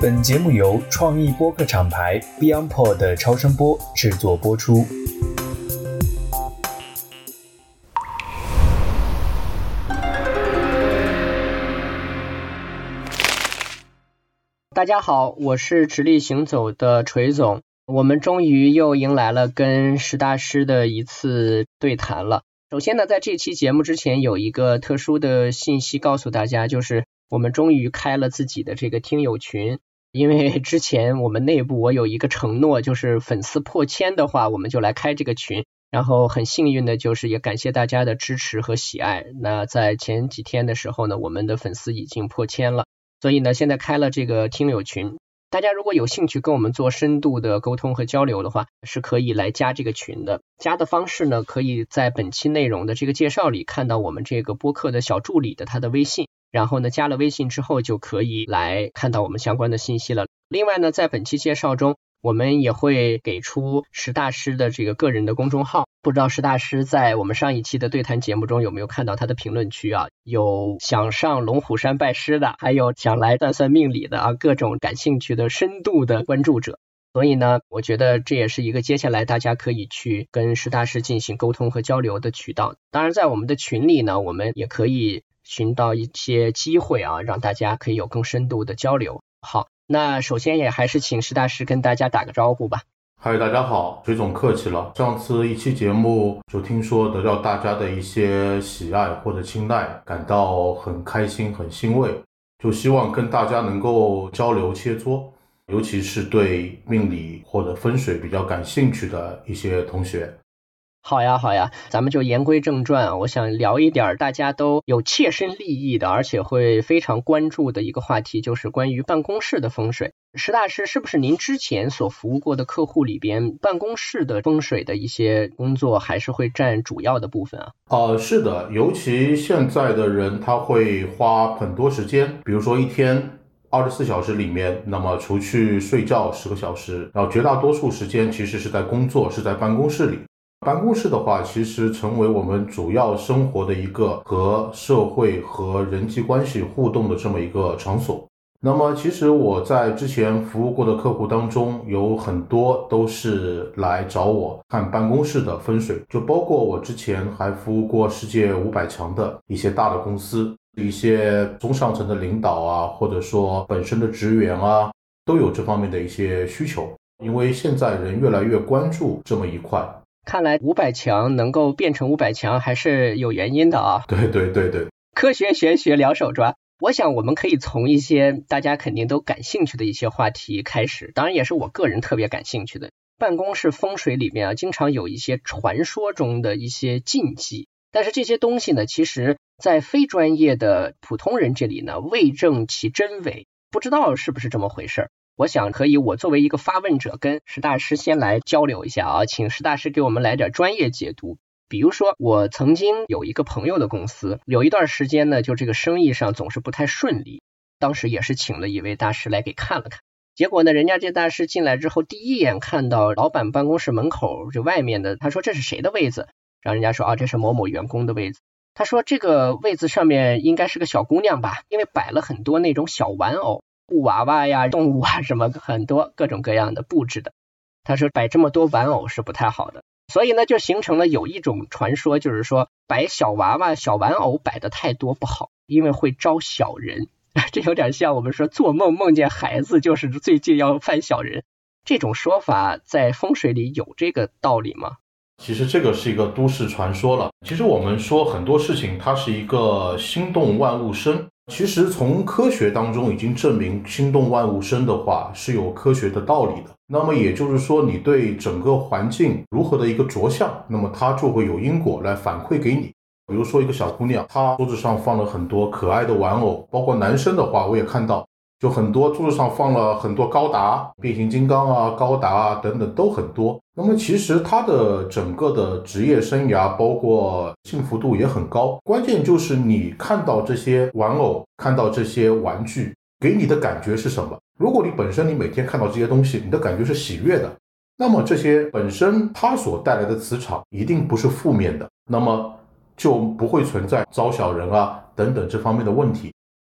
本节目由创意播客厂牌 BeyondPod 的超声波制作播出。大家好，我是直立行走的锤总。我们终于又迎来了跟石大师的一次对谈了。首先呢，在这期节目之前有一个特殊的信息告诉大家，就是我们终于开了自己的这个听友群。因为之前我们内部我有一个承诺，就是粉丝破千的话，我们就来开这个群。然后很幸运的就是也感谢大家的支持和喜爱。那在前几天的时候呢，我们的粉丝已经破千了。所以呢，现在开了这个听友群，大家如果有兴趣跟我们做深度的沟通和交流的话，是可以来加这个群的。加的方式呢，可以在本期内容的这个介绍里看到我们这个播客的小助理的他的微信，然后呢，加了微信之后就可以来看到我们相关的信息了。另外呢，在本期介绍中。我们也会给出石大师的这个个人的公众号，不知道石大师在我们上一期的对谈节目中有没有看到他的评论区啊？有想上龙虎山拜师的，还有想来算算命理的啊，各种感兴趣的深度的关注者。所以呢，我觉得这也是一个接下来大家可以去跟石大师进行沟通和交流的渠道。当然，在我们的群里呢，我们也可以寻到一些机会啊，让大家可以有更深度的交流。好。那首先也还是请石大师跟大家打个招呼吧。嗨，大家好，水总客气了。上次一期节目就听说得到大家的一些喜爱或者青睐，感到很开心、很欣慰，就希望跟大家能够交流切磋，尤其是对命理或者风水比较感兴趣的一些同学。好呀，好呀，咱们就言归正传啊。我想聊一点大家都有切身利益的，而且会非常关注的一个话题，就是关于办公室的风水。石大师，是不是您之前所服务过的客户里边，办公室的风水的一些工作还是会占主要的部分啊？呃，是的，尤其现在的人，他会花很多时间，比如说一天二十四小时里面，那么除去睡觉十个小时，然后绝大多数时间其实是在工作，是在办公室里。办公室的话，其实成为我们主要生活的一个和社会和人际关系互动的这么一个场所。那么，其实我在之前服务过的客户当中，有很多都是来找我看办公室的风水，就包括我之前还服务过世界五百强的一些大的公司，一些中上层的领导啊，或者说本身的职员啊，都有这方面的一些需求。因为现在人越来越关注这么一块。看来五百强能够变成五百强还是有原因的啊！对对对对，科学玄学两手抓。我想我们可以从一些大家肯定都感兴趣的一些话题开始，当然也是我个人特别感兴趣的。办公室风水里面啊，经常有一些传说中的一些禁忌，但是这些东西呢，其实在非专业的普通人这里呢，未证其真伪，不知道是不是这么回事。我想可以，我作为一个发问者，跟石大师先来交流一下啊，请石大师给我们来点专业解读。比如说，我曾经有一个朋友的公司，有一段时间呢，就这个生意上总是不太顺利。当时也是请了一位大师来给看了看，结果呢，人家这大师进来之后，第一眼看到老板办公室门口这外面的，他说这是谁的位子？然后人家说啊，这是某某员工的位子。他说这个位子上面应该是个小姑娘吧，因为摆了很多那种小玩偶。布娃娃呀，动物啊，什么很多各种各样的布置的。他说摆这么多玩偶是不太好的，所以呢就形成了有一种传说，就是说摆小娃娃、小玩偶摆的太多不好，因为会招小人。这有点像我们说做梦梦见孩子，就是最近要犯小人。这种说法在风水里有这个道理吗？其实这个是一个都市传说了。其实我们说很多事情，它是一个心动万物生。其实从科学当中已经证明，心动万物生的话是有科学的道理的。那么也就是说，你对整个环境如何的一个着相，那么它就会有因果来反馈给你。比如说一个小姑娘，她桌子上放了很多可爱的玩偶，包括男生的话，我也看到。就很多桌子上放了很多高达、变形金刚啊、高达啊等等都很多。那么其实他的整个的职业生涯，包括幸福度也很高。关键就是你看到这些玩偶、看到这些玩具，给你的感觉是什么？如果你本身你每天看到这些东西，你的感觉是喜悦的，那么这些本身它所带来的磁场一定不是负面的，那么就不会存在招小人啊等等这方面的问题。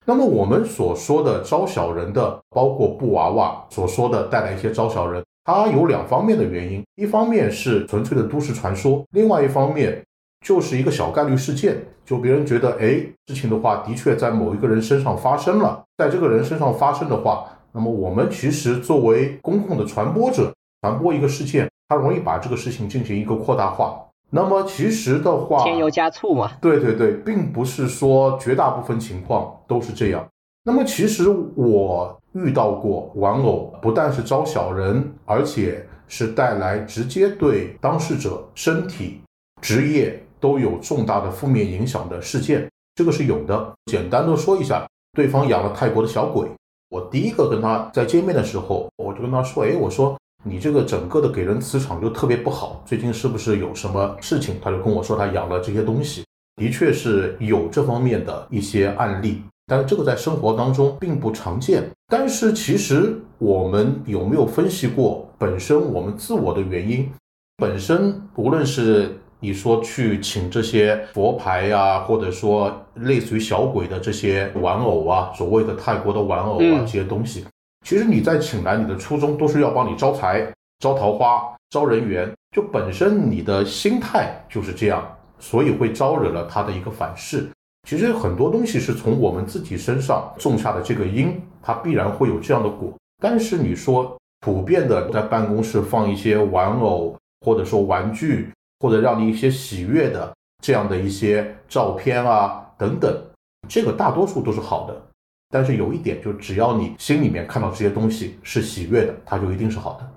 那么我们所说的招小人的，包括布娃娃所说的带来一些招小人，它有两方面的原因，一方面是纯粹的都市传说，另外一方面就是一个小概率事件，就别人觉得，哎，事情的话的确在某一个人身上发生了，在这个人身上发生的话，那么我们其实作为公共的传播者，传播一个事件，它容易把这个事情进行一个扩大化。那么其实的话，添油加醋嘛。对对对，并不是说绝大部分情况都是这样。那么其实我遇到过玩偶不但是招小人，而且是带来直接对当事者身体、职业都有重大的负面影响的事件，这个是有的。简单的说一下，对方养了泰国的小鬼，我第一个跟他在见面的时候，我就跟他说，哎，我说。你这个整个的给人磁场就特别不好，最近是不是有什么事情？他就跟我说他养了这些东西，的确是有这方面的一些案例，但是这个在生活当中并不常见。但是其实我们有没有分析过本身我们自我的原因？本身无论是你说去请这些佛牌呀，或者说类似于小鬼的这些玩偶啊，所谓的泰国的玩偶啊这些东西。其实你在请来，你的初衷都是要帮你招财、招桃花、招人缘，就本身你的心态就是这样，所以会招惹了他的一个反噬。其实很多东西是从我们自己身上种下的这个因，它必然会有这样的果。但是你说普遍的在办公室放一些玩偶，或者说玩具，或者让你一些喜悦的这样的一些照片啊等等，这个大多数都是好的。但是有一点，就只要你心里面看到这些东西是喜悦的，它就一定是好的。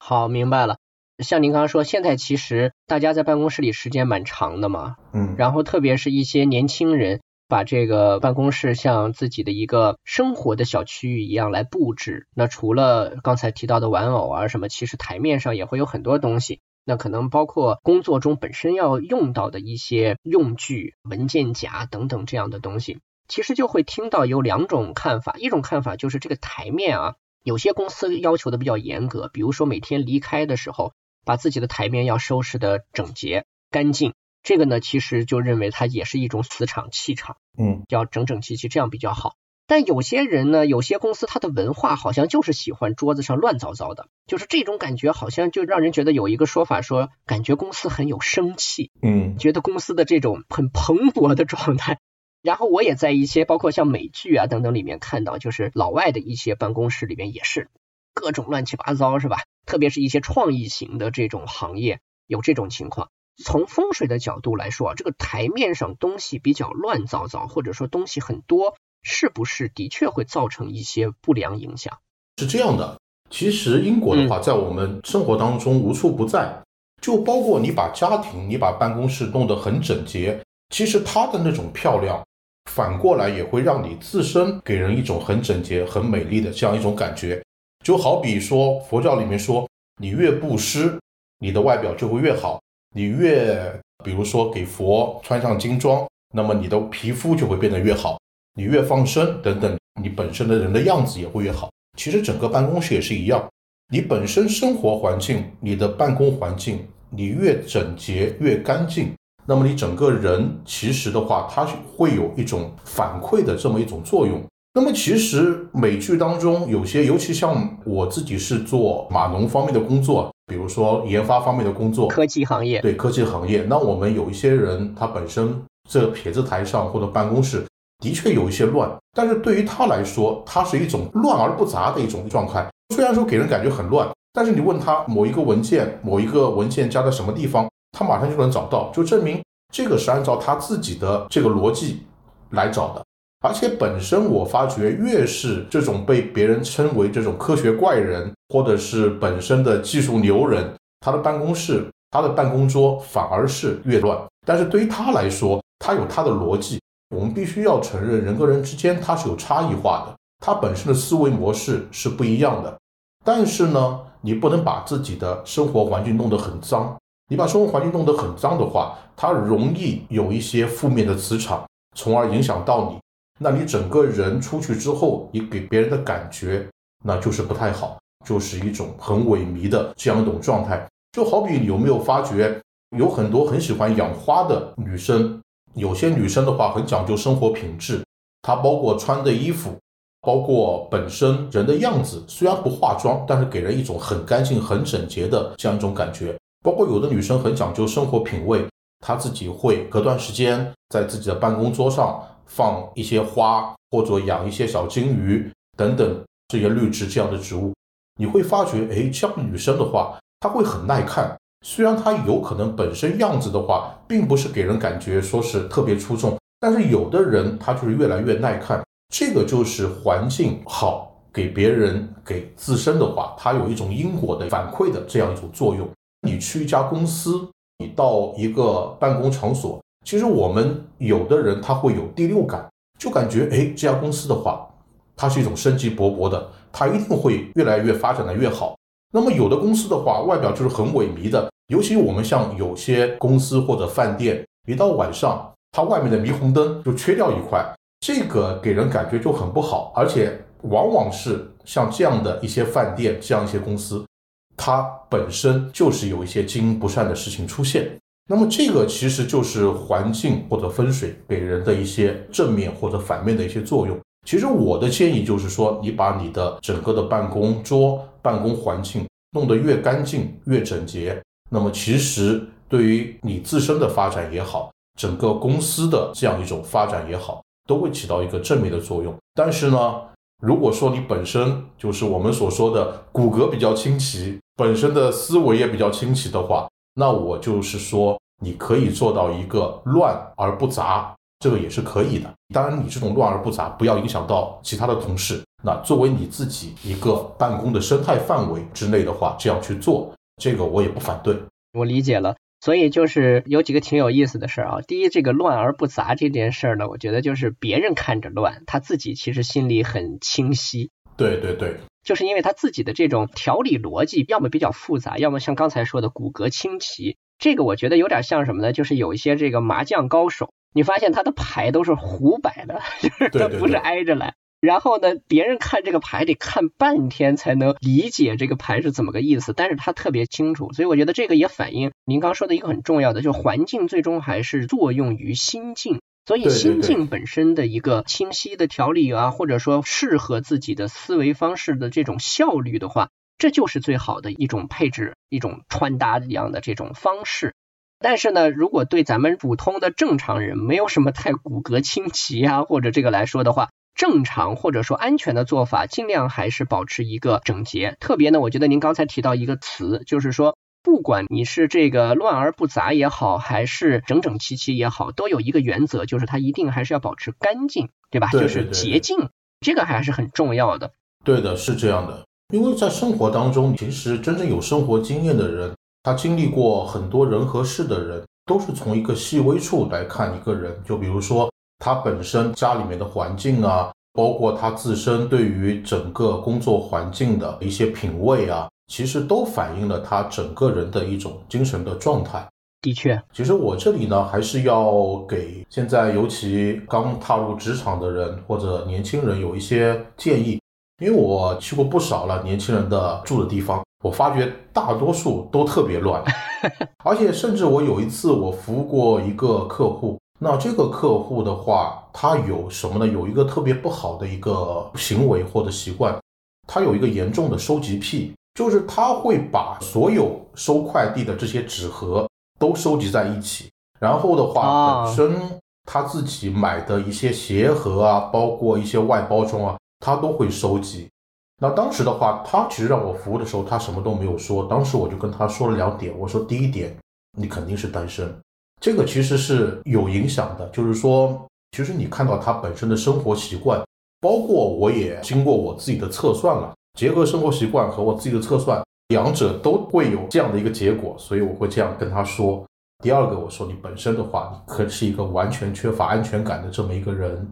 好，明白了。像您刚刚说，现在其实大家在办公室里时间蛮长的嘛，嗯，然后特别是一些年轻人，把这个办公室像自己的一个生活的小区域一样来布置。那除了刚才提到的玩偶啊什么，其实台面上也会有很多东西。那可能包括工作中本身要用到的一些用具、文件夹等等这样的东西。其实就会听到有两种看法，一种看法就是这个台面啊，有些公司要求的比较严格，比如说每天离开的时候，把自己的台面要收拾的整洁干净，这个呢其实就认为它也是一种磁场气场，嗯，要整整齐齐，这样比较好。但有些人呢，有些公司它的文化好像就是喜欢桌子上乱糟糟的，就是这种感觉，好像就让人觉得有一个说法说，感觉公司很有生气，嗯，觉得公司的这种很蓬勃的状态。然后我也在一些包括像美剧啊等等里面看到，就是老外的一些办公室里面也是各种乱七八糟，是吧？特别是一些创意型的这种行业有这种情况。从风水的角度来说，这个台面上东西比较乱糟糟，或者说东西很多，是不是的确会造成一些不良影响？是这样的，其实因果的话，在我们生活当中无处不在，就包括你把家庭、你把办公室弄得很整洁，其实它的那种漂亮。反过来也会让你自身给人一种很整洁、很美丽的这样一种感觉，就好比说佛教里面说，你越布施，你的外表就会越好；你越比如说给佛穿上金装，那么你的皮肤就会变得越好；你越放生等等，你本身的人的样子也会越好。其实整个办公室也是一样，你本身生活环境、你的办公环境，你越整洁、越干净。那么你整个人其实的话，它会有一种反馈的这么一种作用。那么其实美剧当中有些，尤其像我自己是做码农方面的工作，比如说研发方面的工作，科技行业，对科技行业。那我们有一些人，他本身这撇字台上或者办公室的确有一些乱，但是对于他来说，它是一种乱而不杂的一种状态。虽然说给人感觉很乱，但是你问他某一个文件，某一个文件夹在什么地方？他马上就能找到，就证明这个是按照他自己的这个逻辑来找的。而且本身我发觉，越是这种被别人称为这种科学怪人，或者是本身的技术牛人，他的办公室、他的办公桌反而是越乱。但是对于他来说，他有他的逻辑。我们必须要承认，人跟人之间他是有差异化的，他本身的思维模式是不一样的。但是呢，你不能把自己的生活环境弄得很脏。你把生活环境弄得很脏的话，它容易有一些负面的磁场，从而影响到你。那你整个人出去之后，你给别人的感觉，那就是不太好，就是一种很萎靡的这样一种状态。就好比你有没有发觉，有很多很喜欢养花的女生，有些女生的话很讲究生活品质，她包括穿的衣服，包括本身人的样子，虽然不化妆，但是给人一种很干净、很整洁的这样一种感觉。包括有的女生很讲究生活品味，她自己会隔段时间在自己的办公桌上放一些花，或者养一些小金鱼等等这些绿植这样的植物。你会发觉，哎，这样女生的话，她会很耐看。虽然她有可能本身样子的话，并不是给人感觉说是特别出众，但是有的人她就是越来越耐看。这个就是环境好，给别人给自身的话，它有一种因果的反馈的这样一种作用。你去一家公司，你到一个办公场所，其实我们有的人他会有第六感，就感觉哎，这家公司的话，它是一种生机勃勃的，它一定会越来越发展的越好。那么有的公司的话，外表就是很萎靡的，尤其我们像有些公司或者饭店，一到晚上，它外面的霓虹灯就缺掉一块，这个给人感觉就很不好，而且往往是像这样的一些饭店，这样一些公司。它本身就是有一些经营不善的事情出现，那么这个其实就是环境或者风水给人的一些正面或者反面的一些作用。其实我的建议就是说，你把你的整个的办公桌、办公环境弄得越干净、越整洁，那么其实对于你自身的发展也好，整个公司的这样一种发展也好，都会起到一个正面的作用。但是呢，如果说你本身就是我们所说的骨骼比较清奇，本身的思维也比较清奇的话，那我就是说，你可以做到一个乱而不杂，这个也是可以的。当然，你这种乱而不杂，不要影响到其他的同事。那作为你自己一个办公的生态范围之内的话，这样去做，这个我也不反对。我理解了，所以就是有几个挺有意思的事儿啊。第一，这个乱而不杂这件事儿呢，我觉得就是别人看着乱，他自己其实心里很清晰。对对对。就是因为他自己的这种条理逻辑，要么比较复杂，要么像刚才说的骨骼清奇。这个我觉得有点像什么呢？就是有一些这个麻将高手，你发现他的牌都是胡摆的，就是他不是挨着来。然后呢，别人看这个牌得看半天才能理解这个牌是怎么个意思，但是他特别清楚。所以我觉得这个也反映您刚说的一个很重要的，就是环境最终还是作用于心境。所以心境本身的一个清晰的条理啊，或者说适合自己的思维方式的这种效率的话，这就是最好的一种配置、一种穿搭一样的这种方式。但是呢，如果对咱们普通的正常人没有什么太骨骼清奇啊，或者这个来说的话，正常或者说安全的做法，尽量还是保持一个整洁。特别呢，我觉得您刚才提到一个词，就是说。不管你是这个乱而不杂也好，还是整整齐齐也好，都有一个原则，就是它一定还是要保持干净，对吧？就是洁净，这个还是很重要的。对的，是这样的。因为在生活当中，其实真正有生活经验的人，他经历过很多人和事的人，都是从一个细微处来看一个人。就比如说他本身家里面的环境啊，包括他自身对于整个工作环境的一些品味啊。其实都反映了他整个人的一种精神的状态。的确，其实我这里呢，还是要给现在尤其刚踏入职场的人或者年轻人有一些建议，因为我去过不少了年轻人的住的地方，我发觉大多数都特别乱，而且甚至我有一次我服务过一个客户，那这个客户的话，他有什么呢？有一个特别不好的一个行为或者习惯，他有一个严重的收集癖。就是他会把所有收快递的这些纸盒都收集在一起，然后的话，本身他自己买的一些鞋盒啊，包括一些外包装啊，他都会收集。那当时的话，他其实让我服务的时候，他什么都没有说。当时我就跟他说了两点，我说第一点，你肯定是单身，这个其实是有影响的。就是说，其实你看到他本身的生活习惯，包括我也经过我自己的测算了。结合生活习惯和我自己的测算，两者都会有这样的一个结果，所以我会这样跟他说。第二个，我说你本身的话，你可是一个完全缺乏安全感的这么一个人。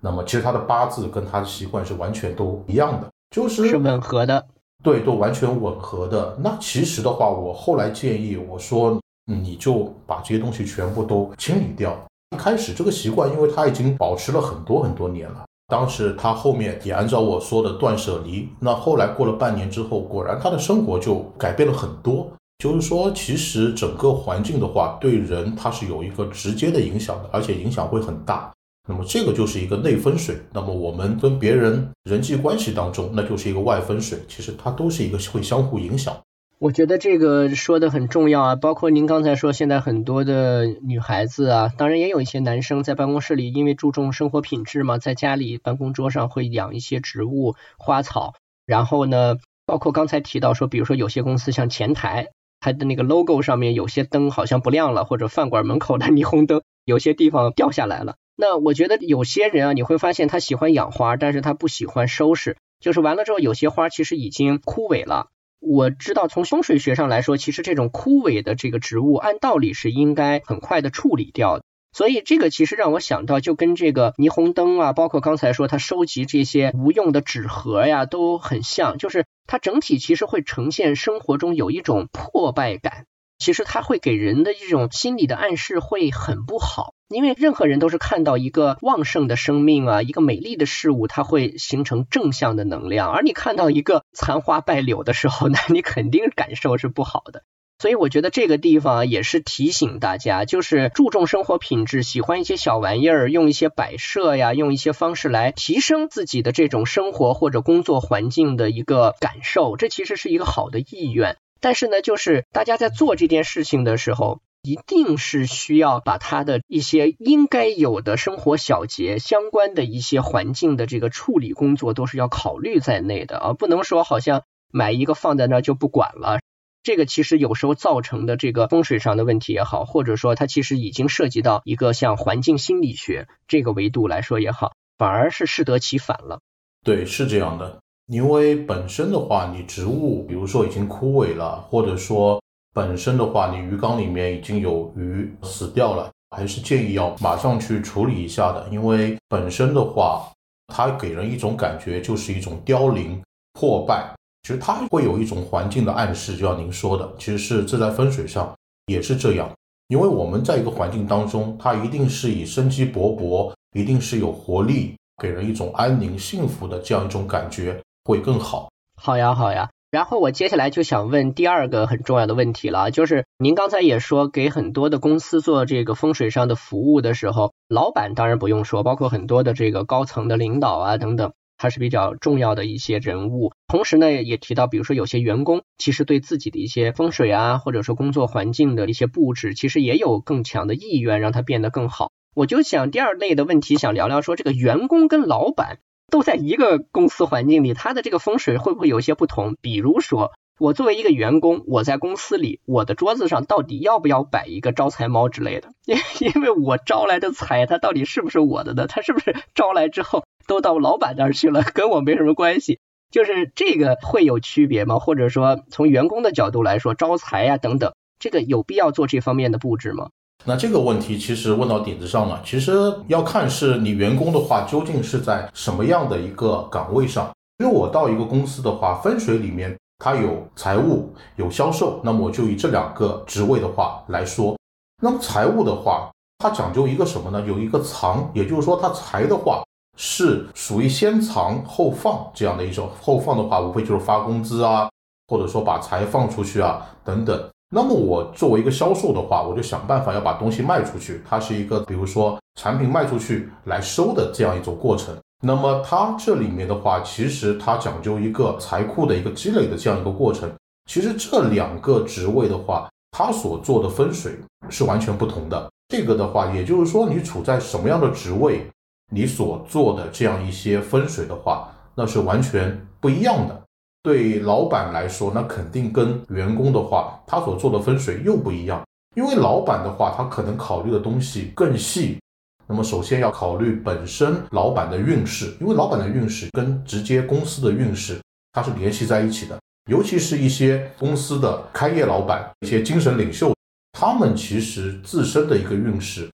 那么其实他的八字跟他的习惯是完全都一样的，就是是吻合的，对，都完全吻合的。那其实的话，我后来建议我说，你就把这些东西全部都清理掉。一开始这个习惯，因为他已经保持了很多很多年了。当时他后面也按照我说的断舍离，那后来过了半年之后，果然他的生活就改变了很多。就是说，其实整个环境的话，对人他是有一个直接的影响的，而且影响会很大。那么这个就是一个内分水。那么我们跟别人人际关系当中，那就是一个外分水。其实它都是一个会相互影响。我觉得这个说的很重要啊，包括您刚才说，现在很多的女孩子啊，当然也有一些男生在办公室里，因为注重生活品质嘛，在家里办公桌上会养一些植物、花草。然后呢，包括刚才提到说，比如说有些公司像前台，它的那个 logo 上面有些灯好像不亮了，或者饭馆门口的霓虹灯有些地方掉下来了。那我觉得有些人啊，你会发现他喜欢养花，但是他不喜欢收拾，就是完了之后，有些花其实已经枯萎了。我知道从风水学上来说，其实这种枯萎的这个植物，按道理是应该很快的处理掉。所以这个其实让我想到，就跟这个霓虹灯啊，包括刚才说它收集这些无用的纸盒呀，都很像，就是它整体其实会呈现生活中有一种破败感。其实它会给人的一种心理的暗示会很不好，因为任何人都是看到一个旺盛的生命啊，一个美丽的事物，它会形成正向的能量。而你看到一个残花败柳的时候，那你肯定感受是不好的。所以我觉得这个地方也是提醒大家，就是注重生活品质，喜欢一些小玩意儿，用一些摆设呀，用一些方式来提升自己的这种生活或者工作环境的一个感受，这其实是一个好的意愿。但是呢，就是大家在做这件事情的时候，一定是需要把他的一些应该有的生活小节相关的一些环境的这个处理工作，都是要考虑在内的啊，不能说好像买一个放在那就不管了。这个其实有时候造成的这个风水上的问题也好，或者说它其实已经涉及到一个像环境心理学这个维度来说也好，反而是适得其反了。对，是这样的。因为本身的话，你植物比如说已经枯萎了，或者说本身的话，你鱼缸里面已经有鱼死掉了，还是建议要马上去处理一下的。因为本身的话，它给人一种感觉就是一种凋零、破败，其实它会有一种环境的暗示。就像您说的，其实是这在风水上也是这样。因为我们在一个环境当中，它一定是以生机勃勃，一定是有活力，给人一种安宁、幸福的这样一种感觉。会更好，好呀，好呀。然后我接下来就想问第二个很重要的问题了，就是您刚才也说给很多的公司做这个风水上的服务的时候，老板当然不用说，包括很多的这个高层的领导啊等等，他是比较重要的一些人物。同时呢，也提到，比如说有些员工其实对自己的一些风水啊，或者说工作环境的一些布置，其实也有更强的意愿让它变得更好。我就想第二类的问题，想聊聊说这个员工跟老板。都在一个公司环境里，他的这个风水会不会有些不同？比如说，我作为一个员工，我在公司里，我的桌子上到底要不要摆一个招财猫之类的？因因为我招来的财，它到底是不是我的呢？它是不是招来之后都到老板那儿去了，跟我没什么关系？就是这个会有区别吗？或者说，从员工的角度来说，招财呀等等，这个有必要做这方面的布置吗？那这个问题其实问到点子上了。其实要看是你员工的话，究竟是在什么样的一个岗位上。因为我到一个公司的话，分水里面它有财务、有销售，那么我就以这两个职位的话来说。那么财务的话，它讲究一个什么呢？有一个藏，也就是说它财的话是属于先藏后放这样的一种。后放的话，无非就是发工资啊，或者说把财放出去啊等等。那么我作为一个销售的话，我就想办法要把东西卖出去，它是一个比如说产品卖出去来收的这样一种过程。那么它这里面的话，其实它讲究一个财库的一个积累的这样一个过程。其实这两个职位的话，它所做的分水是完全不同的。这个的话，也就是说你处在什么样的职位，你所做的这样一些分水的话，那是完全不一样的。对老板来说，那肯定跟员工的话，他所做的风水又不一样。因为老板的话，他可能考虑的东西更细。那么，首先要考虑本身老板的运势，因为老板的运势跟直接公司的运势它是联系在一起的。尤其是一些公司的开业老板、一些精神领袖，他们其实自身的一个运势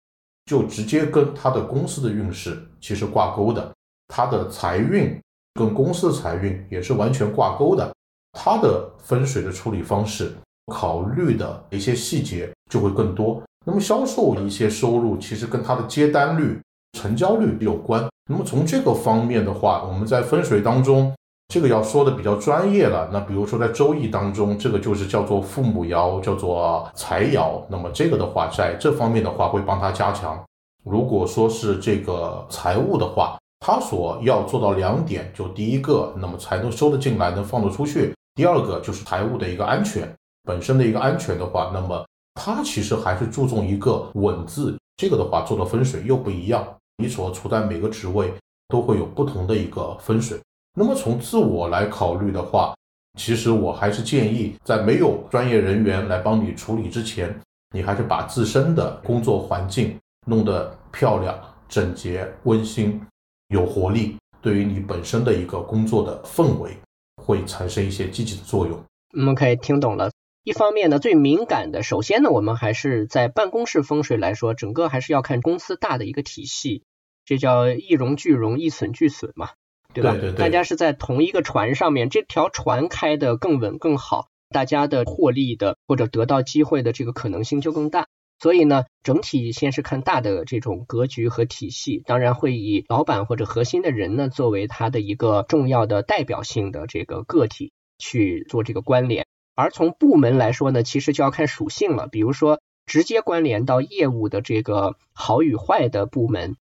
就直接跟他的公司的运势其实挂钩的，他的财运。跟公司的财运也是完全挂钩的，它的风水的处理方式，考虑的一些细节就会更多。那么销售一些收入，其实跟它的接单率、成交率有关。那么从这个方面的话，我们在风水当中，这个要说的比较专业了。那比如说在周易当中，这个就是叫做父母爻，叫做财爻。那么这个的话，在这方面的话，会帮他加强。如果说是这个财务的话，他所要做到两点，就第一个，那么才能收得进来，能放得出去；第二个就是财务的一个安全，本身的一个安全的话，那么他其实还是注重一个稳字。这个的话做的风水又不一样，你所处在每个职位都会有不同的一个风水。那么从自我来考虑的话，其实我还是建议，在没有专业人员来帮你处理之前，你还是把自身的工作环境弄得漂亮、整洁、温馨、有活力，对于你本身的一个工作的氛围会产生一些积极的作用。我们可以听懂了。一方面呢，最敏感的，首先呢，我们还是在办公室风水来说，整个还是要看公司大的一个体系，这叫一荣俱荣，一损俱损嘛，对吧？对对对。大家是在同一个船上面，这条船开得更稳更好，大家的获利的或者得到机会的这个可能性就更大。所以呢，整体先是看大的这种格局和体系，当然会以老板或者核心的人呢作为他的一个重要的代表性的这个个体去做这个关联。而从部门来说呢，其实就要看属性了。比如说，直接关联到业务的这个好与坏的部门，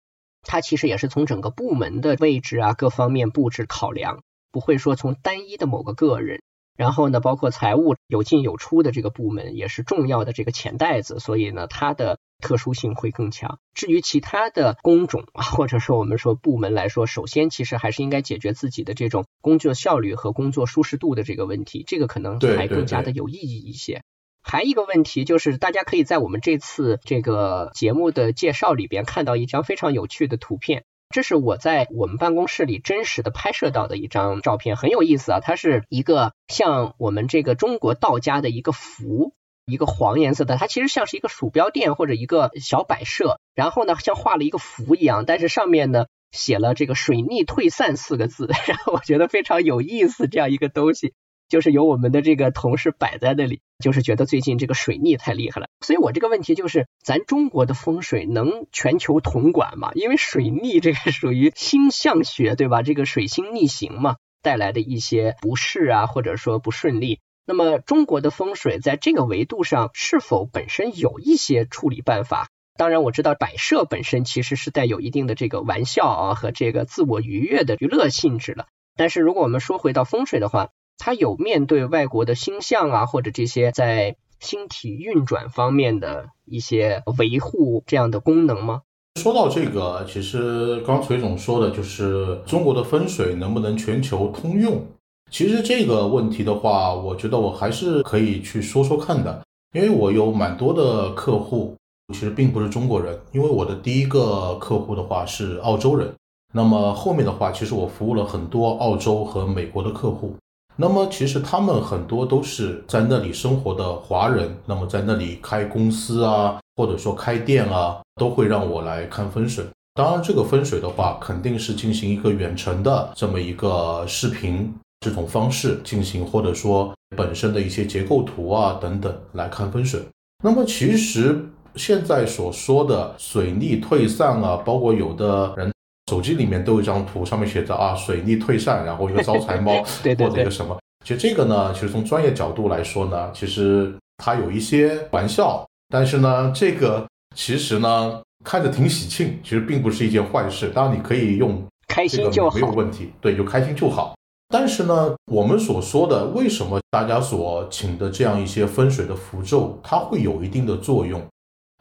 它其实也是从整个部门的位置啊各方面布置考量，不会说从单一的某个个人。然后呢，包括财务有进有出的这个部门，也是重要的这个钱袋子，所以呢，它的。特殊性会更强。至于其他的工种啊，或者说我们说部门来说，首先其实还是应该解决自己的这种工作效率和工作舒适度的这个问题，这个可能还更加的有意义一些。还一个问题就是，大家可以在我们这次这个节目的介绍里边看到一张非常有趣的图片，这是我在我们办公室里真实的拍摄到的一张照片，很有意思啊。它是一个像我们这个中国道家的一个符。一个黄颜色的，它其实像是一个鼠标垫或者一个小摆设，然后呢，像画了一个符一样，但是上面呢写了这个“水逆退散”四个字，然后我觉得非常有意思。这样一个东西，就是由我们的这个同事摆在那里，就是觉得最近这个水逆太厉害了。所以我这个问题就是，咱中国的风水能全球统管吗？因为水逆这个属于星象学，对吧？这个水星逆行嘛，带来的一些不适啊，或者说不顺利。那么中国的风水在这个维度上是否本身有一些处理办法？当然我知道摆设本身其实是带有一定的这个玩笑啊和这个自我愉悦的娱乐性质了。但是如果我们说回到风水的话，它有面对外国的星象啊或者这些在星体运转方面的一些维护这样的功能吗？说到这个，其实刚崔总说的就是中国的风水能不能全球通用？其实这个问题的话，我觉得我还是可以去说说看的，因为我有蛮多的客户，其实并不是中国人，因为我的第一个客户的话是澳洲人，那么后面的话，其实我服务了很多澳洲和美国的客户，那么其实他们很多都是在那里生活的华人，那么在那里开公司啊，或者说开店啊，都会让我来看风水。当然，这个风水的话，肯定是进行一个远程的这么一个视频。这种方式进行，或者说本身的一些结构图啊等等来看风水。那么其实现在所说的水逆退散啊，包括有的人手机里面都有一张图，上面写着啊水逆退散，然后一个招财猫 或者一个什么。其实这个呢，其实从专业角度来说呢，其实它有一些玩笑，但是呢，这个其实呢看着挺喜庆，其实并不是一件坏事。当然你可以用开心就好，没有问题，对，就开心就好。但是呢，我们所说的为什么大家所请的这样一些风水的符咒，它会有一定的作用？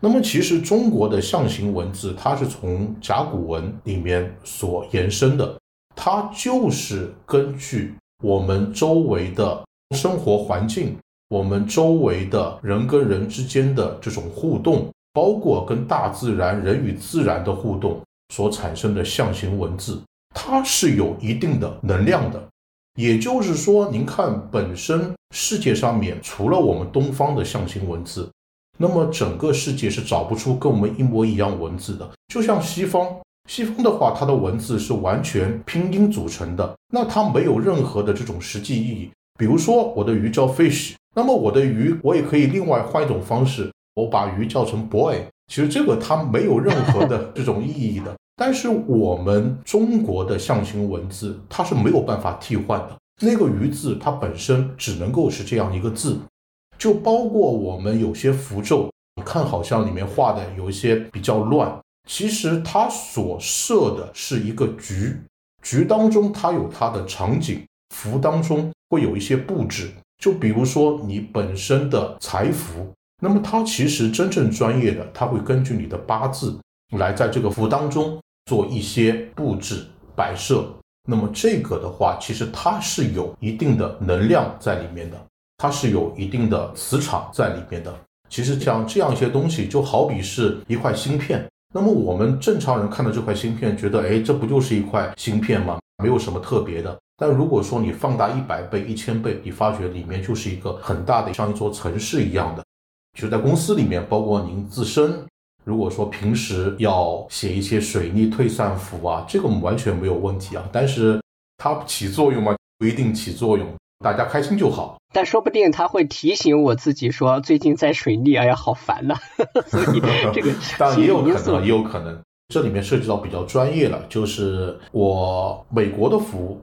那么其实中国的象形文字，它是从甲骨文里面所延伸的，它就是根据我们周围的生活环境，我们周围的人跟人之间的这种互动，包括跟大自然、人与自然的互动所产生的象形文字，它是有一定的能量的。也就是说，您看，本身世界上面除了我们东方的象形文字，那么整个世界是找不出跟我们一模一样文字的。就像西方，西方的话，它的文字是完全拼音组成的，那它没有任何的这种实际意义。比如说，我的鱼叫 fish，那么我的鱼，我也可以另外换一种方式，我把鱼叫成 boy，其实这个它没有任何的这种意义的。但是我们中国的象形文字，它是没有办法替换的。那个“鱼”字，它本身只能够是这样一个字，就包括我们有些符咒，你看好像里面画的有一些比较乱，其实它所设的是一个局，局当中它有它的场景，符当中会有一些布置。就比如说你本身的财符，那么它其实真正专业的，它会根据你的八字来在这个符当中做一些布置摆设。那么这个的话，其实它是有一定的能量在里面的，它是有一定的磁场在里面的。其实像这样一些东西，就好比是一块芯片。那么我们正常人看到这块芯片，觉得哎，这不就是一块芯片吗？没有什么特别的。但如果说你放大一百倍、一千倍，你发觉里面就是一个很大的，像一座城市一样的。就在公司里面，包括您自身。如果说平时要写一些水逆退散符啊，这个完全没有问题啊。但是它起作用吗？不一定起作用，大家开心就好。但说不定他会提醒我自己说，最近在水逆，哎呀，好烦呐。所以这个 当然也有可能，也有可能，这里面涉及到比较专业了，就是我美国的服务，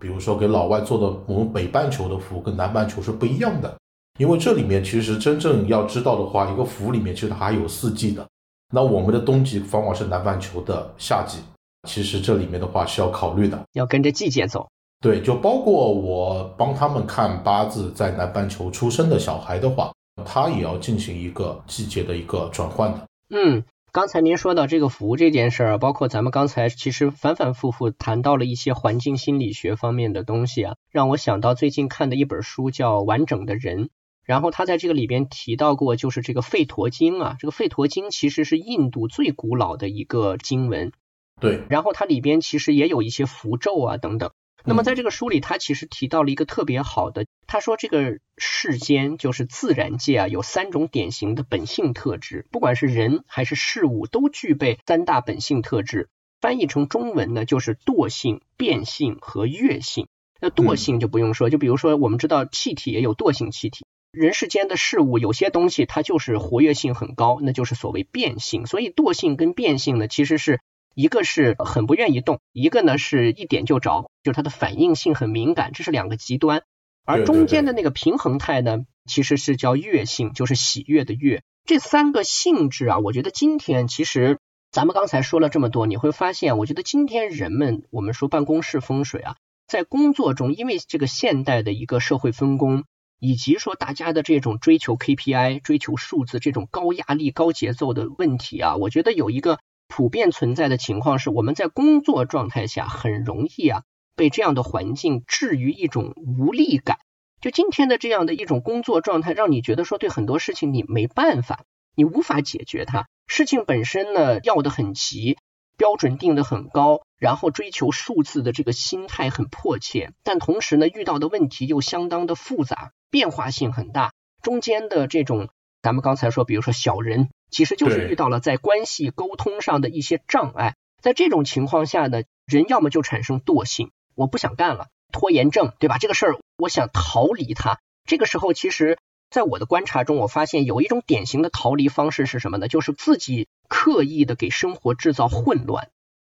比如说给老外做的我们北半球的服务跟南半球是不一样的，因为这里面其实真正要知道的话，一个符里面其实它还有四季的。那我们的冬季往往是南半球的夏季，其实这里面的话是要考虑的，要跟着季节走。对，就包括我帮他们看八字，在南半球出生的小孩的话，他也要进行一个季节的一个转换的。嗯，刚才您说到这个符这件事儿，包括咱们刚才其实反反复复谈到了一些环境心理学方面的东西啊，让我想到最近看的一本书叫《完整的人》。然后他在这个里边提到过，就是这个吠陀经啊，这个吠陀经其实是印度最古老的一个经文。对。然后它里边其实也有一些符咒啊等等。那么在这个书里，他其实提到了一个特别好的，他说这个世间就是自然界啊，有三种典型的本性特质，不管是人还是事物，都具备三大本性特质。翻译成中文呢，就是惰性、变性和跃性。那惰性就不用说，就比如说我们知道气体也有惰性气体。人世间的事物，有些东西它就是活跃性很高，那就是所谓变性。所以惰性跟变性呢，其实是一个是很不愿意动，一个呢是一点就着，就是它的反应性很敏感，这是两个极端。而中间的那个平衡态呢，其实是叫悦性，就是喜悦的悦。这三个性质啊，我觉得今天其实咱们刚才说了这么多，你会发现，我觉得今天人们我们说办公室风水啊，在工作中，因为这个现代的一个社会分工。以及说大家的这种追求 KPI、追求数字这种高压力、高节奏的问题啊，我觉得有一个普遍存在的情况是，我们在工作状态下很容易啊被这样的环境置于一种无力感。就今天的这样的一种工作状态，让你觉得说对很多事情你没办法，你无法解决它。事情本身呢要的很急，标准定的很高，然后追求数字的这个心态很迫切，但同时呢遇到的问题又相当的复杂。变化性很大，中间的这种，咱们刚才说，比如说小人，其实就是遇到了在关系沟通上的一些障碍。在这种情况下呢，人要么就产生惰性，我不想干了，拖延症，对吧？这个事儿我想逃离它。这个时候，其实在我的观察中，我发现有一种典型的逃离方式是什么呢？就是自己刻意的给生活制造混乱，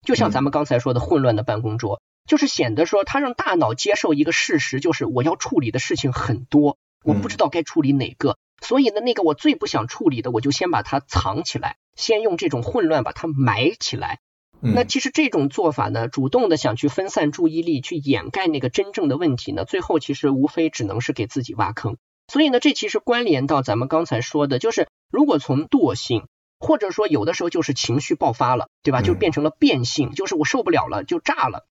就像咱们刚才说的混乱的办公桌。就是显得说，他让大脑接受一个事实，就是我要处理的事情很多，我不知道该处理哪个，所以呢，那个我最不想处理的，我就先把它藏起来，先用这种混乱把它埋起来。那其实这种做法呢，主动的想去分散注意力，去掩盖那个真正的问题呢，最后其实无非只能是给自己挖坑。所以呢，这其实关联到咱们刚才说的，就是如果从惰性，或者说有的时候就是情绪爆发了，对吧？就变成了变性，就是我受不了了，就炸了。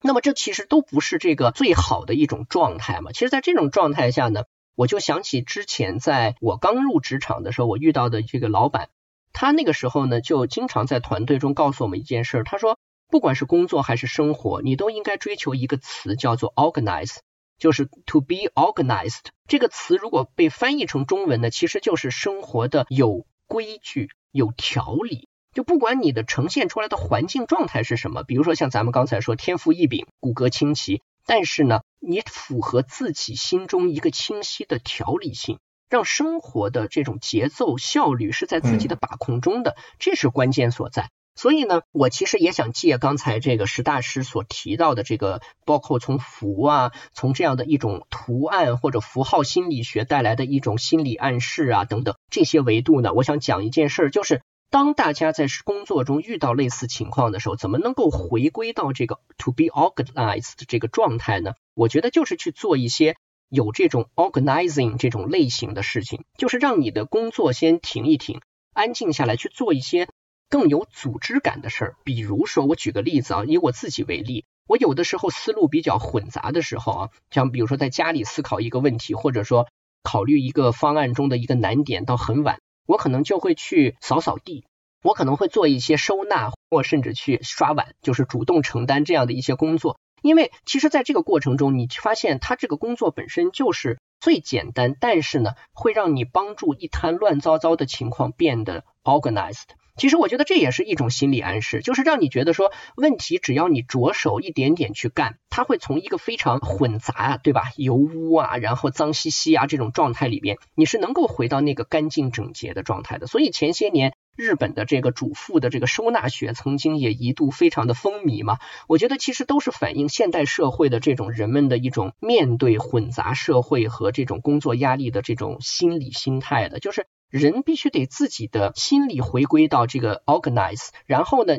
那么这其实都不是这个最好的一种状态嘛。其实，在这种状态下呢，我就想起之前在我刚入职场的时候，我遇到的这个老板，他那个时候呢，就经常在团队中告诉我们一件事，他说，不管是工作还是生活，你都应该追求一个词，叫做 organize，就是 to be organized。这个词如果被翻译成中文呢，其实就是生活的有规矩、有条理。就不管你的呈现出来的环境状态是什么，比如说像咱们刚才说天赋异禀、骨骼清奇，但是呢，你符合自己心中一个清晰的条理性，让生活的这种节奏效率是在自己的把控中的，这是关键所在。所以呢，我其实也想借刚才这个石大师所提到的这个，包括从符啊，从这样的一种图案或者符号心理学带来的一种心理暗示啊等等这些维度呢，我想讲一件事，就是。当大家在工作中遇到类似情况的时候，怎么能够回归到这个 to be organized 这个状态呢？我觉得就是去做一些有这种 organizing 这种类型的事情，就是让你的工作先停一停，安静下来去做一些更有组织感的事儿。比如说，我举个例子啊，以我自己为例，我有的时候思路比较混杂的时候啊，像比如说在家里思考一个问题，或者说考虑一个方案中的一个难点到很晚。我可能就会去扫扫地，我可能会做一些收纳，或甚至去刷碗，就是主动承担这样的一些工作。因为其实在这个过程中，你发现他这个工作本身就是最简单，但是呢，会让你帮助一滩乱糟糟的情况变得 organized。其实我觉得这也是一种心理暗示，就是让你觉得说问题只要你着手一点点去干，它会从一个非常混杂啊，对吧？油污啊，然后脏兮兮啊这种状态里边，你是能够回到那个干净整洁的状态的。所以前些年日本的这个主妇的这个收纳学曾经也一度非常的风靡嘛。我觉得其实都是反映现代社会的这种人们的一种面对混杂社会和这种工作压力的这种心理心态的，就是。人必须得自己的心理回归到这个 organize，然后呢，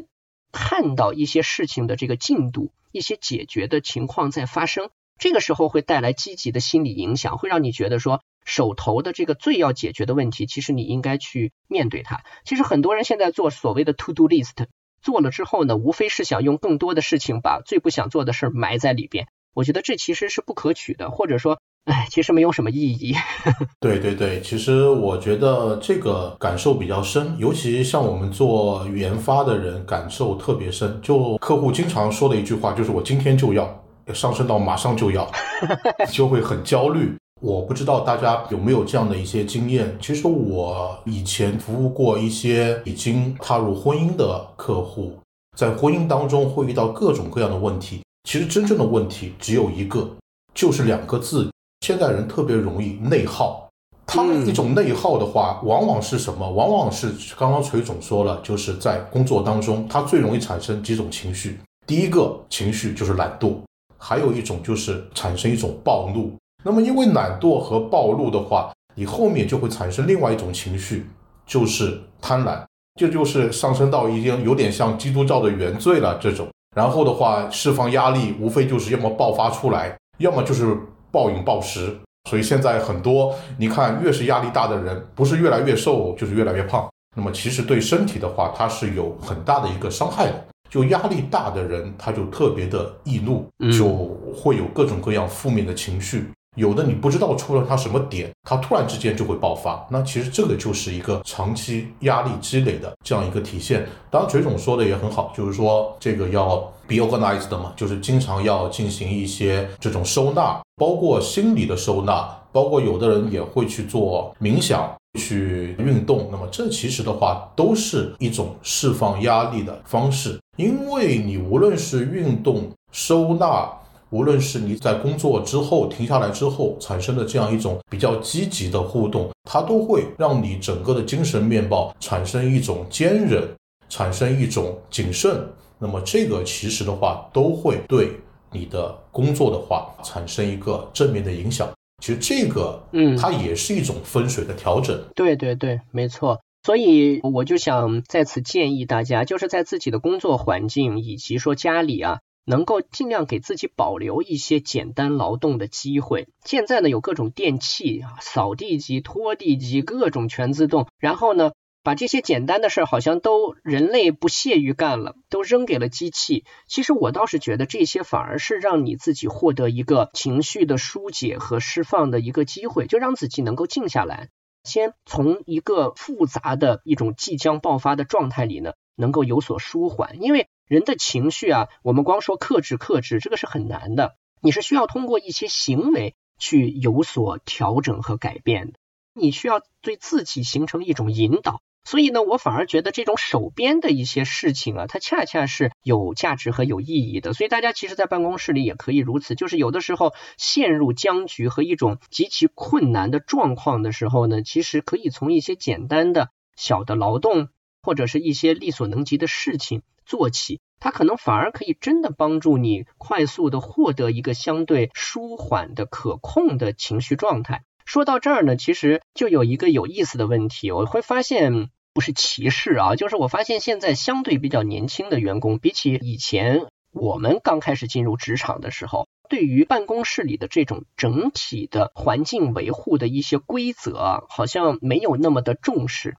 看到一些事情的这个进度，一些解决的情况在发生，这个时候会带来积极的心理影响，会让你觉得说手头的这个最要解决的问题，其实你应该去面对它。其实很多人现在做所谓的 to do list，做了之后呢，无非是想用更多的事情把最不想做的事埋在里边。我觉得这其实是不可取的，或者说。哎，其实没有什么意义。对对对，其实我觉得这个感受比较深，尤其像我们做研发的人，感受特别深。就客户经常说的一句话，就是我今天就要上升到马上就要，就会很焦虑。我不知道大家有没有这样的一些经验。其实我以前服务过一些已经踏入婚姻的客户，在婚姻当中会遇到各种各样的问题。其实真正的问题只有一个，就是两个字。现在人特别容易内耗，他们一种内耗的话，往往是什么？往往是刚刚锤总说了，就是在工作当中，他最容易产生几种情绪。第一个情绪就是懒惰，还有一种就是产生一种暴怒。那么因为懒惰和暴怒的话，你后面就会产生另外一种情绪，就是贪婪，这就是上升到已经有点像基督教的原罪了这种。然后的话，释放压力，无非就是要么爆发出来，要么就是。暴饮暴食，所以现在很多你看，越是压力大的人，不是越来越瘦，就是越来越胖。那么其实对身体的话，它是有很大的一个伤害的。就压力大的人，他就特别的易怒，就会有各种各样负面的情绪。有的你不知道出了他什么点，他突然之间就会爆发。那其实这个就是一个长期压力积累的这样一个体现。当然，锤总说的也很好，就是说这个要 be organized 嘛，就是经常要进行一些这种收纳，包括心理的收纳，包括有的人也会去做冥想、去运动。那么这其实的话都是一种释放压力的方式，因为你无论是运动、收纳。无论是你在工作之后停下来之后产生的这样一种比较积极的互动，它都会让你整个的精神面貌产生一种坚韧，产生一种谨慎。那么这个其实的话，都会对你的工作的话产生一个正面的影响。其实这个，嗯，它也是一种风水的调整。对对对，没错。所以我就想在此建议大家，就是在自己的工作环境以及说家里啊。能够尽量给自己保留一些简单劳动的机会。现在呢，有各种电器啊，扫地机、拖地机，各种全自动。然后呢，把这些简单的事儿好像都人类不屑于干了，都扔给了机器。其实我倒是觉得这些反而是让你自己获得一个情绪的疏解和释放的一个机会，就让自己能够静下来，先从一个复杂的一种即将爆发的状态里呢，能够有所舒缓，因为。人的情绪啊，我们光说克制克制，这个是很难的。你是需要通过一些行为去有所调整和改变。你需要对自己形成一种引导。所以呢，我反而觉得这种手边的一些事情啊，它恰恰是有价值和有意义的。所以大家其实，在办公室里也可以如此。就是有的时候陷入僵局和一种极其困难的状况的时候呢，其实可以从一些简单的小的劳动，或者是一些力所能及的事情。做起，它可能反而可以真的帮助你快速的获得一个相对舒缓的可控的情绪状态。说到这儿呢，其实就有一个有意思的问题，我会发现不是歧视啊，就是我发现现在相对比较年轻的员工，比起以前我们刚开始进入职场的时候，对于办公室里的这种整体的环境维护的一些规则，好像没有那么的重视。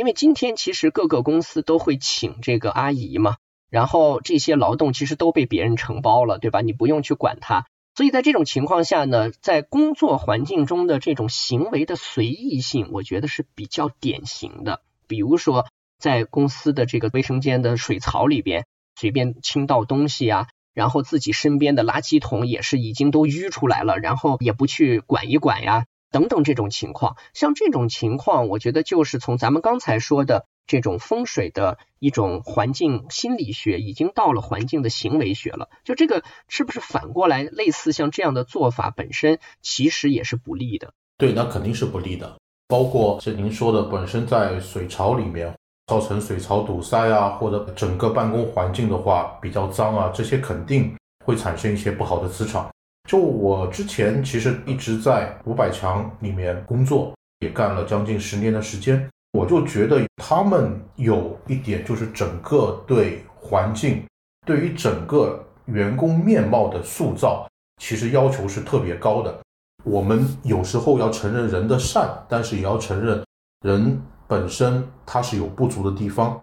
因为今天其实各个公司都会请这个阿姨嘛，然后这些劳动其实都被别人承包了，对吧？你不用去管它。所以在这种情况下呢，在工作环境中的这种行为的随意性，我觉得是比较典型的。比如说，在公司的这个卫生间的水槽里边随便倾倒东西啊，然后自己身边的垃圾桶也是已经都淤出来了，然后也不去管一管呀。等等这种情况，像这种情况，我觉得就是从咱们刚才说的这种风水的一种环境心理学，已经到了环境的行为学了。就这个是不是反过来，类似像这样的做法本身其实也是不利的？对，那肯定是不利的。包括是您说的，本身在水槽里面造成水槽堵塞啊，或者整个办公环境的话比较脏啊，这些肯定会产生一些不好的磁场。就我之前其实一直在五百强里面工作，也干了将近十年的时间，我就觉得他们有一点就是整个对环境，对于整个员工面貌的塑造，其实要求是特别高的。我们有时候要承认人的善，但是也要承认人本身他是有不足的地方。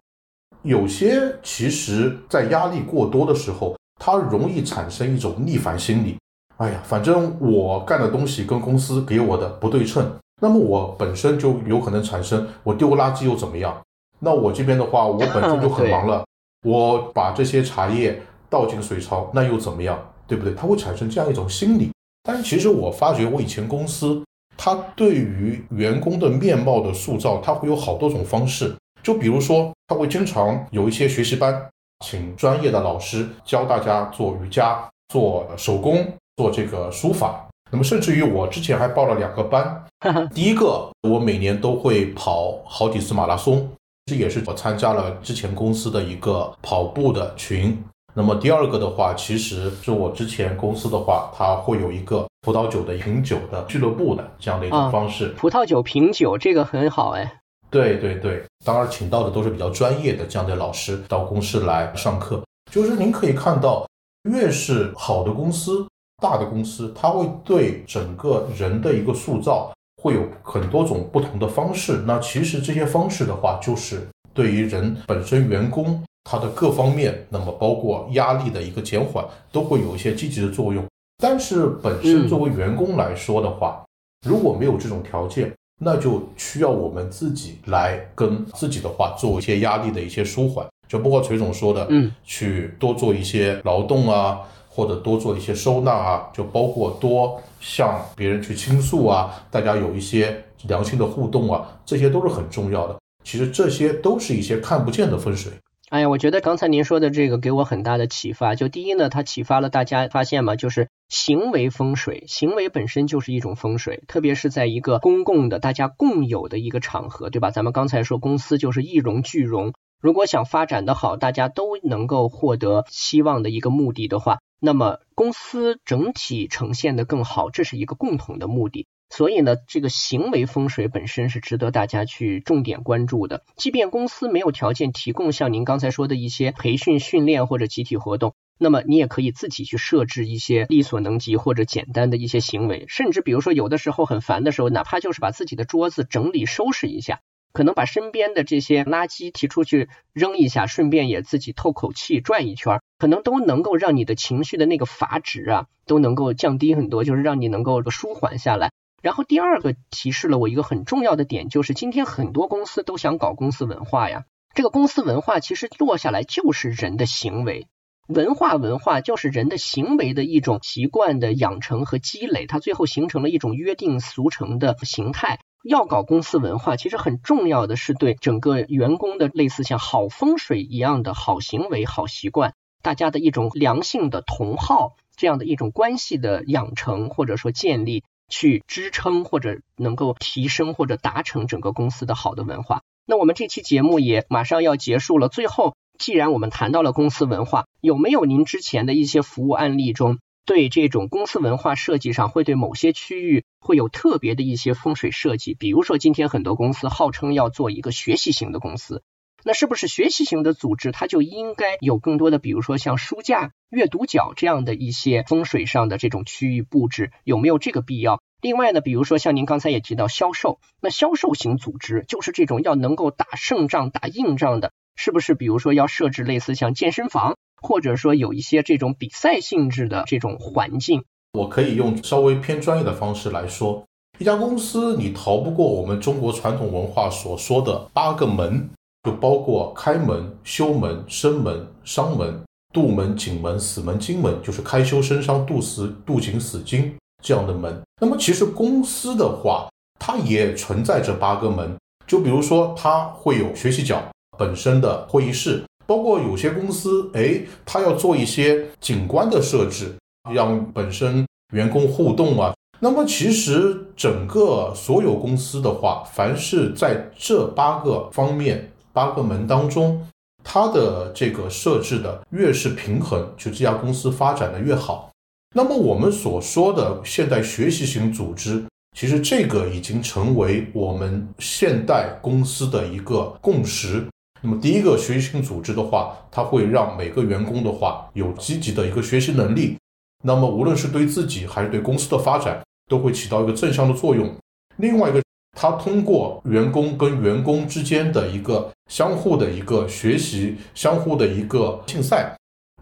有些其实在压力过多的时候，它容易产生一种逆反心理。哎呀，反正我干的东西跟公司给我的不对称，那么我本身就有可能产生，我丢个垃圾又怎么样？那我这边的话，我本身就很 忙了，我把这些茶叶倒进水槽，那又怎么样？对不对？它会产生这样一种心理。但是其实我发觉，我以前公司，它对于员工的面貌的塑造，它会有好多种方式。就比如说，他会经常有一些学习班，请专业的老师教大家做瑜伽、做手工。做这个书法，那么甚至于我之前还报了两个班。第一个，我每年都会跑好几次马拉松，这也是我参加了之前公司的一个跑步的群。那么第二个的话，其实是我之前公司的话，它会有一个葡萄酒的品酒的俱乐部的这样的一种方式。葡萄酒品酒这个很好哎。对对对，当然请到的都是比较专业的这样的老师到公司来上课。就是您可以看到，越是好的公司。大的公司，它会对整个人的一个塑造会有很多种不同的方式。那其实这些方式的话，就是对于人本身员工他的各方面，那么包括压力的一个减缓，都会有一些积极的作用。但是本身作为员工来说的话，如果没有这种条件，那就需要我们自己来跟自己的话做一些压力的一些舒缓。就包括锤总说的，嗯，去多做一些劳动啊。或者多做一些收纳啊，就包括多向别人去倾诉啊，大家有一些良性的互动啊，这些都是很重要的。其实这些都是一些看不见的风水。哎呀，我觉得刚才您说的这个给我很大的启发。就第一呢，它启发了大家发现嘛，就是行为风水，行为本身就是一种风水，特别是在一个公共的、大家共有的一个场合，对吧？咱们刚才说公司就是一荣俱荣，如果想发展的好，大家都能够获得希望的一个目的的话。那么公司整体呈现的更好，这是一个共同的目的。所以呢，这个行为风水本身是值得大家去重点关注的。即便公司没有条件提供像您刚才说的一些培训、训练或者集体活动，那么你也可以自己去设置一些力所能及或者简单的一些行为。甚至比如说，有的时候很烦的时候，哪怕就是把自己的桌子整理收拾一下。可能把身边的这些垃圾提出去扔一下，顺便也自己透口气转一圈，可能都能够让你的情绪的那个阀值啊都能够降低很多，就是让你能够舒缓下来。然后第二个提示了我一个很重要的点，就是今天很多公司都想搞公司文化呀。这个公司文化其实落下来就是人的行为，文化文化就是人的行为的一种习惯的养成和积累，它最后形成了一种约定俗成的形态。要搞公司文化，其实很重要的是对整个员工的类似像好风水一样的好行为、好习惯，大家的一种良性的同好这样的一种关系的养成或者说建立，去支撑或者能够提升或者达成整个公司的好的文化。那我们这期节目也马上要结束了，最后既然我们谈到了公司文化，有没有您之前的一些服务案例中？对这种公司文化设计上，会对某些区域会有特别的一些风水设计。比如说，今天很多公司号称要做一个学习型的公司，那是不是学习型的组织，它就应该有更多的，比如说像书架、阅读角这样的一些风水上的这种区域布置，有没有这个必要？另外呢，比如说像您刚才也提到销售，那销售型组织就是这种要能够打胜仗、打硬仗的，是不是？比如说要设置类似像健身房，或者说有一些这种比赛性质的这种环境。我可以用稍微偏专业的方式来说，一家公司你逃不过我们中国传统文化所说的八个门，就包括开门、修门、生门、伤门、杜门、景门、死门、金门，就是开修生伤、杜死、杜景死金。这样的门，那么其实公司的话，它也存在着八个门。就比如说，它会有学习角本身的会议室，包括有些公司，哎，它要做一些景观的设置，让本身员工互动啊。那么其实整个所有公司的话，凡是在这八个方面、八个门当中，它的这个设置的越是平衡，就这家公司发展的越好。那么我们所说的现代学习型组织，其实这个已经成为我们现代公司的一个共识。那么第一个学习型组织的话，它会让每个员工的话有积极的一个学习能力。那么无论是对自己还是对公司的发展，都会起到一个正向的作用。另外一个，它通过员工跟员工之间的一个相互的一个学习，相互的一个竞赛。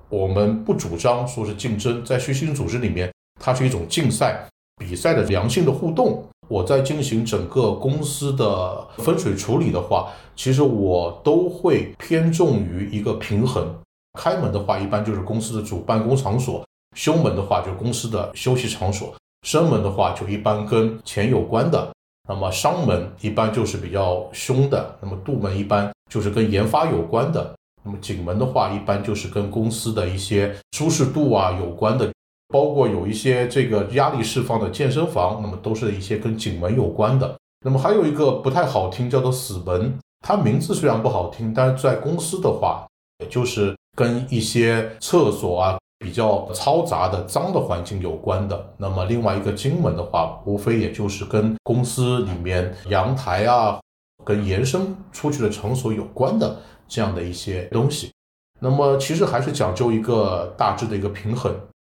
我们不主张说是竞争，在学习组织里面，它是一种竞赛比赛的良性的互动。我在进行整个公司的分水处理的话，其实我都会偏重于一个平衡。开门的话，一般就是公司的主办公场所；修门的话，就是公司的休息场所；生门的话，就一般跟钱有关的。那么商门一般就是比较凶的。那么杜门一般就是跟研发有关的。那么景门的话，一般就是跟公司的一些舒适度啊有关的，包括有一些这个压力释放的健身房，那么都是一些跟景门有关的。那么还有一个不太好听，叫做死门，它名字虽然不好听，但是在公司的话，也就是跟一些厕所啊比较嘈杂的脏的环境有关的。那么另外一个金门的话，无非也就是跟公司里面阳台啊，跟延伸出去的场所有关的。这样的一些东西，那么其实还是讲究一个大致的一个平衡。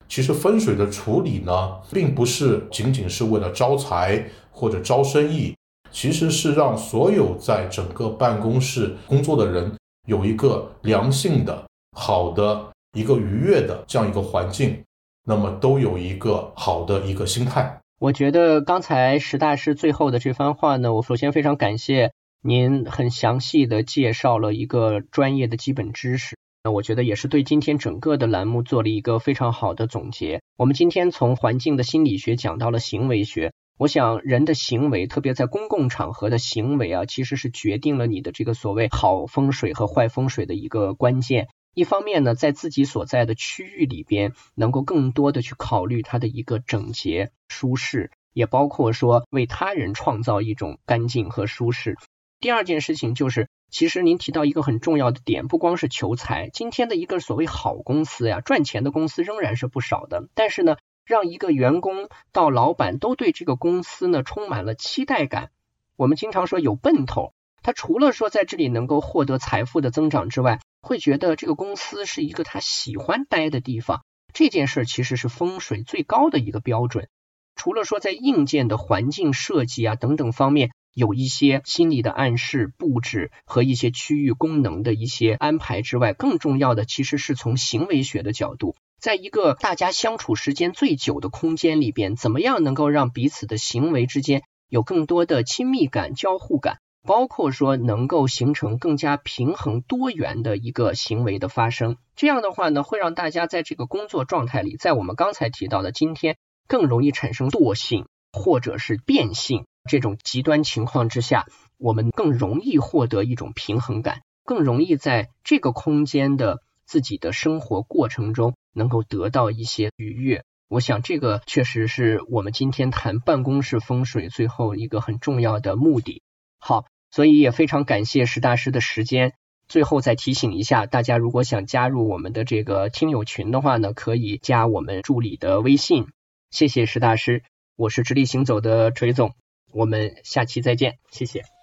其实风水的处理呢，并不是仅仅是为了招财或者招生意，其实是让所有在整个办公室工作的人有一个良性的、好的一个愉悦的这样一个环境，那么都有一个好的一个心态。我觉得刚才石大师最后的这番话呢，我首先非常感谢。您很详细的介绍了一个专业的基本知识，那我觉得也是对今天整个的栏目做了一个非常好的总结。我们今天从环境的心理学讲到了行为学，我想人的行为，特别在公共场合的行为啊，其实是决定了你的这个所谓好风水和坏风水的一个关键。一方面呢，在自己所在的区域里边，能够更多的去考虑它的一个整洁、舒适，也包括说为他人创造一种干净和舒适。第二件事情就是，其实您提到一个很重要的点，不光是求财。今天的一个所谓好公司呀，赚钱的公司仍然是不少的。但是呢，让一个员工到老板都对这个公司呢充满了期待感。我们经常说有奔头，他除了说在这里能够获得财富的增长之外，会觉得这个公司是一个他喜欢待的地方。这件事其实是风水最高的一个标准。除了说在硬件的环境设计啊等等方面。有一些心理的暗示、布置和一些区域功能的一些安排之外，更重要的其实是从行为学的角度，在一个大家相处时间最久的空间里边，怎么样能够让彼此的行为之间有更多的亲密感、交互感，包括说能够形成更加平衡多元的一个行为的发生。这样的话呢，会让大家在这个工作状态里，在我们刚才提到的今天，更容易产生惰性或者是变性。这种极端情况之下，我们更容易获得一种平衡感，更容易在这个空间的自己的生活过程中能够得到一些愉悦。我想这个确实是我们今天谈办公室风水最后一个很重要的目的。好，所以也非常感谢石大师的时间。最后再提醒一下大家，如果想加入我们的这个听友群的话呢，可以加我们助理的微信。谢谢石大师。我是直立行走的锤总，我们下期再见，谢谢。